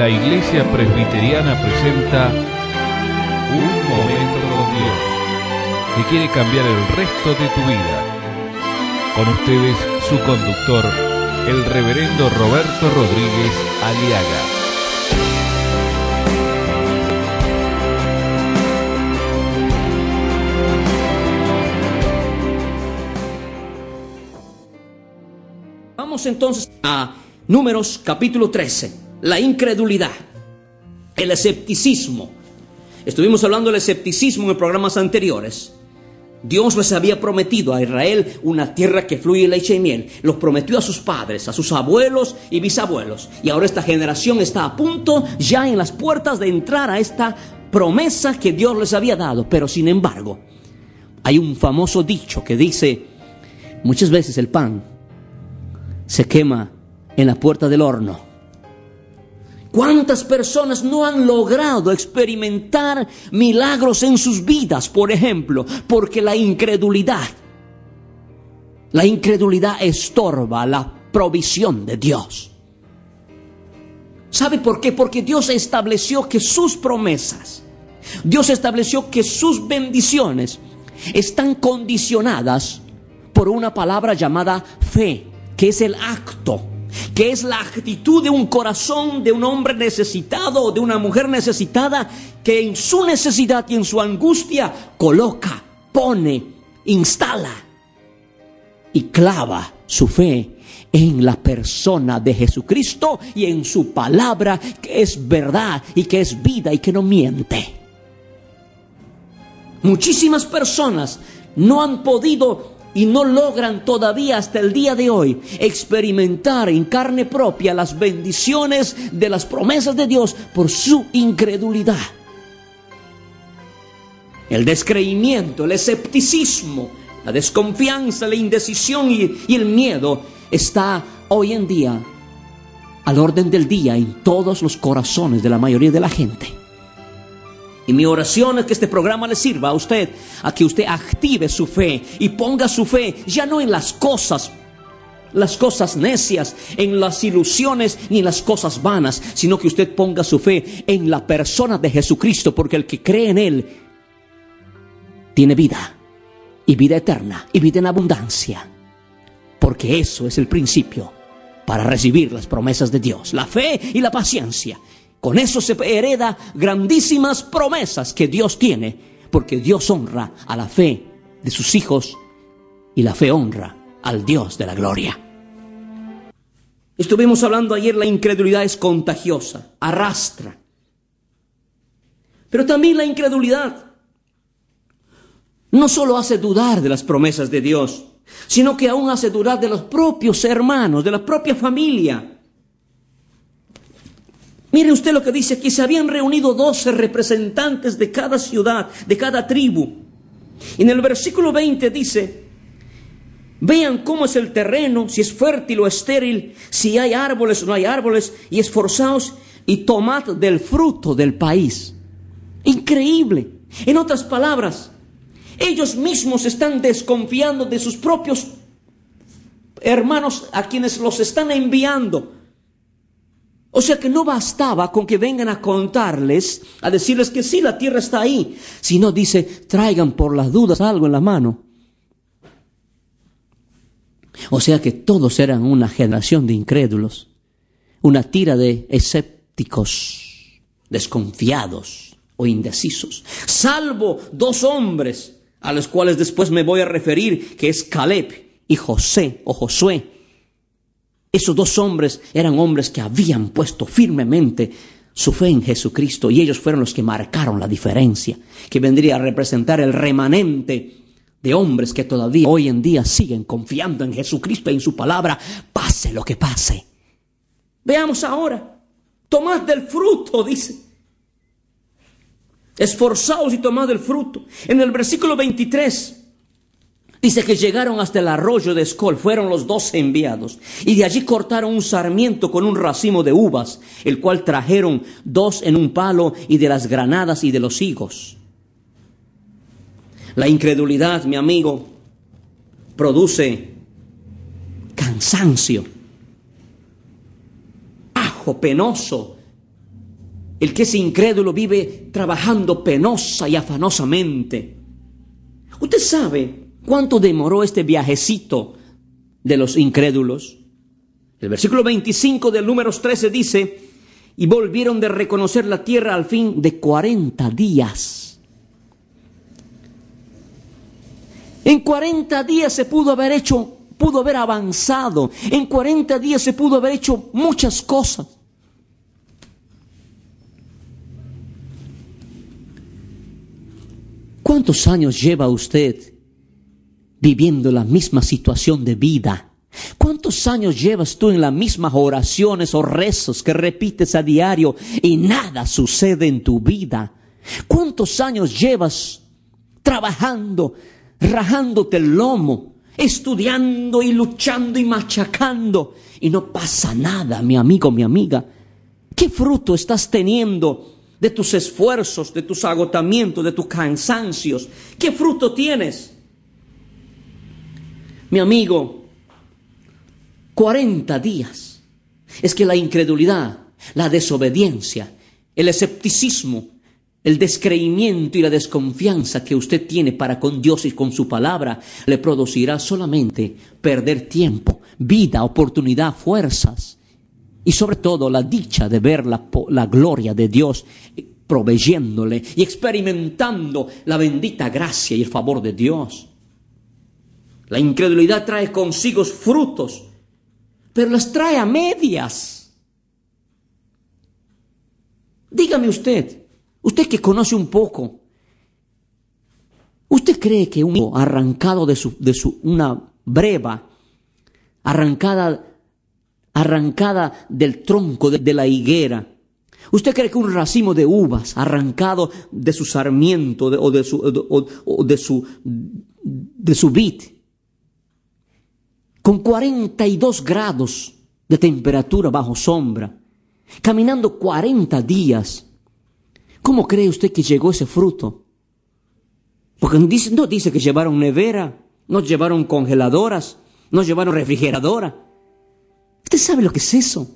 la Iglesia Presbiteriana presenta Un Momento con Dios, que quiere cambiar el resto de tu vida. Con ustedes, su conductor, el reverendo Roberto Rodríguez Aliaga. Vamos entonces a Números capítulo 13, la incredulidad, el escepticismo. Estuvimos hablando del escepticismo en programas anteriores. Dios les había prometido a Israel una tierra que fluye leche y miel. Los prometió a sus padres, a sus abuelos y bisabuelos. Y ahora esta generación está a punto, ya en las puertas de entrar a esta promesa que Dios les había dado. Pero sin embargo, hay un famoso dicho que dice, muchas veces el pan se quema en la puerta del horno. ¿Cuántas personas no han logrado experimentar milagros en sus vidas, por ejemplo, porque la incredulidad, la incredulidad estorba la provisión de Dios? ¿Sabe por qué? Porque Dios estableció que sus promesas, Dios estableció que sus bendiciones están condicionadas por una palabra llamada fe, que es el acto que es la actitud de un corazón de un hombre necesitado de una mujer necesitada que en su necesidad y en su angustia coloca, pone, instala y clava su fe en la persona de Jesucristo y en su palabra que es verdad y que es vida y que no miente. Muchísimas personas no han podido y no logran todavía hasta el día de hoy experimentar en carne propia las bendiciones de las promesas de Dios por su incredulidad. El descreimiento, el escepticismo, la desconfianza, la indecisión y, y el miedo está hoy en día al orden del día en todos los corazones de la mayoría de la gente. Y mi oración es que este programa le sirva a usted, a que usted active su fe y ponga su fe ya no en las cosas, las cosas necias, en las ilusiones ni en las cosas vanas, sino que usted ponga su fe en la persona de Jesucristo, porque el que cree en Él tiene vida y vida eterna y vida en abundancia, porque eso es el principio para recibir las promesas de Dios, la fe y la paciencia. Con eso se hereda grandísimas promesas que Dios tiene, porque Dios honra a la fe de sus hijos y la fe honra al Dios de la gloria. Estuvimos hablando ayer, la incredulidad es contagiosa, arrastra. Pero también la incredulidad no solo hace dudar de las promesas de Dios, sino que aún hace dudar de los propios hermanos, de la propia familia. Mire usted lo que dice aquí, se habían reunido doce representantes de cada ciudad, de cada tribu. Y en el versículo 20 dice, vean cómo es el terreno, si es fértil o estéril, si hay árboles o no hay árboles, y esforzaos y tomad del fruto del país. Increíble. En otras palabras, ellos mismos están desconfiando de sus propios hermanos a quienes los están enviando o sea que no bastaba con que vengan a contarles, a decirles que sí, la tierra está ahí, sino dice, traigan por las dudas algo en la mano. O sea que todos eran una generación de incrédulos, una tira de escépticos, desconfiados o indecisos, salvo dos hombres a los cuales después me voy a referir, que es Caleb y José o Josué esos dos hombres eran hombres que habían puesto firmemente su fe en Jesucristo y ellos fueron los que marcaron la diferencia, que vendría a representar el remanente de hombres que todavía hoy en día siguen confiando en Jesucristo y en su palabra, pase lo que pase. Veamos ahora, tomad del fruto, dice. Esforzaos y tomad del fruto. En el versículo 23 Dice que llegaron hasta el arroyo de Escol, fueron los doce enviados, y de allí cortaron un sarmiento con un racimo de uvas, el cual trajeron dos en un palo y de las granadas y de los higos. La incredulidad, mi amigo, produce cansancio, ajo penoso, El que es incrédulo vive trabajando penosa y afanosamente. ¿Usted sabe cuánto demoró este viajecito de los incrédulos? El versículo 25 del número 13 dice, y volvieron de reconocer la tierra al fin de 40 días. En 40 días se pudo haber hecho, pudo haber avanzado. En 40 días se pudo haber hecho muchas cosas. ¿Cuántos años lleva usted viviendo la misma situación de vida? ¿Cuántos años llevas tú en las mismas oraciones o rezos que repites a diario y nada sucede en tu vida? ¿Cuántos años llevas trabajando, rajándote el lomo, estudiando y luchando y machacando y no pasa nada, mi amigo, mi amiga? ¿Qué fruto estás teniendo de tus esfuerzos, de tus agotamientos, de tus cansancios? ¿Qué fruto tienes? Mi amigo, 40 días. Es que la incredulidad, la desobediencia, el escepticismo, el descreimiento y la desconfianza que usted tiene para con Dios y con su palabra le producirá solamente perder tiempo, vida, oportunidad, fuerzas y sobre todo la dicha de ver la, la gloria de Dios proveyéndole y experimentando la bendita gracia y el favor de Dios. La incredulidad trae consigo frutos, pero las trae a medias. Dígame usted, usted que conoce un poco, ¿usted cree que un higo arrancado de, su, de su, una breva, arrancada, arrancada del tronco de, la higuera, ¿Usted cree que un racimo de uvas arrancado de su sarmiento o, de su, o de su, de su vid, con 42 grados de temperatura bajo sombra, caminando 40 días, ¿cómo cree usted que llegó ese fruto? Porque no dice, que llevaron nevera, no llevaron congeladoras, no llevaron refrigeradora. ¿Usted sabe lo que es eso?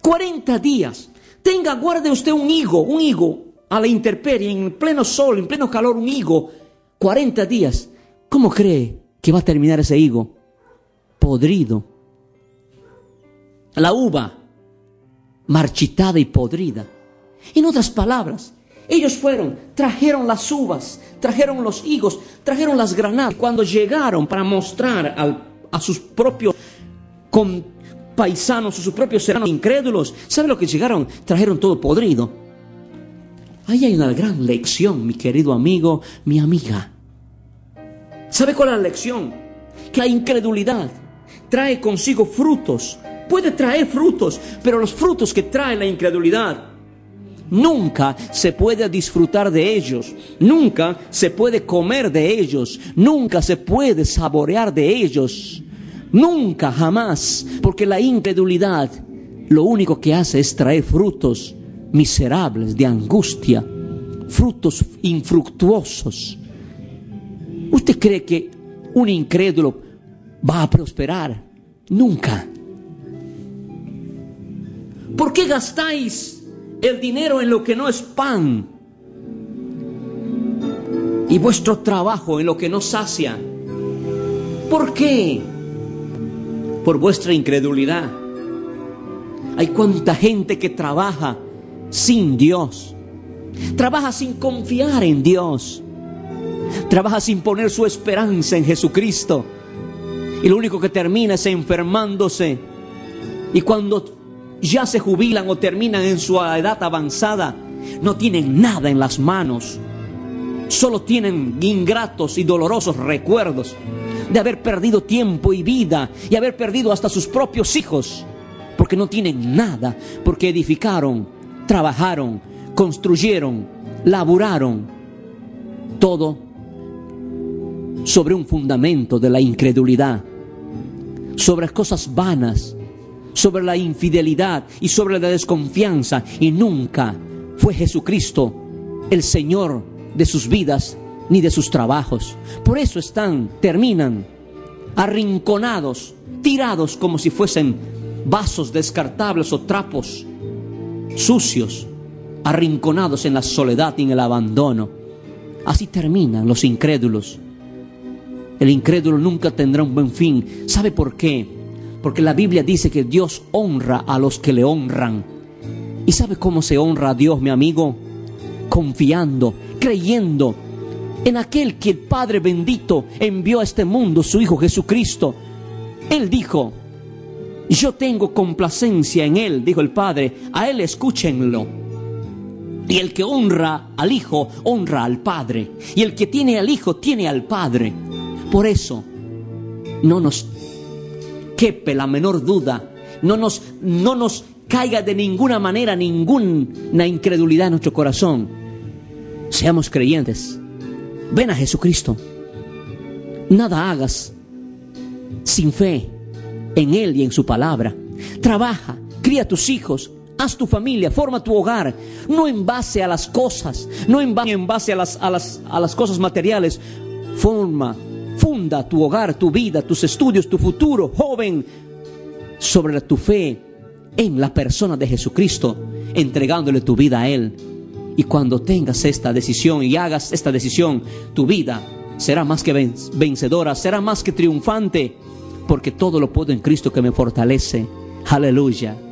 40 días Tenga, guarde usted un higo, un higo a la intemperie, en pleno sol, en pleno calor, un higo, 40 días. ¿Cómo cree que va a terminar ese higo? Podrido. La uva, marchitada y podrida. En otras palabras, ellos fueron, trajeron las uvas, trajeron los higos, trajeron las granadas. Cuando llegaron para mostrar a sus propios paisanos o sus propios hermanos incrédulos, ¿sabe lo que llegaron? Trajeron todo podrido. Ahí hay una gran lección, mi querido amigo, mi amiga. ¿Sabe cuál es la lección? Que la incredulidad trae consigo frutos. Puede traer frutos, pero los frutos que trae la incredulidad nunca se puede disfrutar de ellos, nunca se puede comer de ellos, nunca se puede saborear de ellos. Nunca, jamás, porque la incredulidad lo único que hace es traer frutos miserables de angustia, frutos infructuosos. ¿Usted cree que un incrédulo va a prosperar? Nunca. ¿Por qué gastáis el dinero en lo que no es pan? Y vuestro trabajo en lo que no sacia. ¿Por qué? por vuestra incredulidad. Hay cuánta gente que trabaja sin Dios. Trabaja sin confiar en Dios. Trabaja sin poner su esperanza en Jesucristo. Y lo único que termina es enfermándose. Y cuando ya se jubilan o terminan en su edad avanzada, no tienen nada en las manos. Solo tienen ingratos y dolorosos recuerdos de haber perdido tiempo y vida y haber perdido hasta sus propios hijos, porque no tienen nada, porque edificaron, trabajaron, construyeron, laburaron, todo sobre un fundamento de la incredulidad, sobre cosas vanas, sobre la infidelidad y sobre la desconfianza, y nunca fue Jesucristo el Señor de sus vidas ni de sus trabajos. Por eso están, terminan arrinconados, tirados como si fuesen vasos descartables o trapos sucios, arrinconados en la soledad y en el abandono. Así terminan los incrédulos. El incrédulo nunca tendrá un buen fin. ¿Sabe por qué? Porque la Biblia dice que Dios honra a los que le honran. ¿Y sabe cómo se honra a Dios, mi amigo? Confiando, creyendo en aquel que el Padre bendito envió a este mundo, su Hijo Jesucristo. Él dijo, yo tengo complacencia en Él, dijo el Padre, a Él escúchenlo. Y el que honra al Hijo, honra al Padre. Y el que tiene al Hijo, tiene al Padre. Por eso, no nos quepe la menor duda, no nos, no nos caiga de ninguna manera ninguna incredulidad en nuestro corazón. Seamos creyentes. Ven a Jesucristo. Nada hagas sin fe en Él y en su palabra. Trabaja, cría a tus hijos, haz tu familia, forma tu hogar, no en base a las cosas, no en, base a las, a, las, a las cosas materiales. Forma, funda tu hogar, tu vida, tus estudios, tu futuro, joven, sobre tu fe en la persona de Jesucristo, entregándole tu vida a Él. Y cuando tengas esta decisión y hagas esta decisión, tu vida será más que vencedora, será más que triunfante, porque todo lo puedo en Cristo que me fortalece. Aleluya.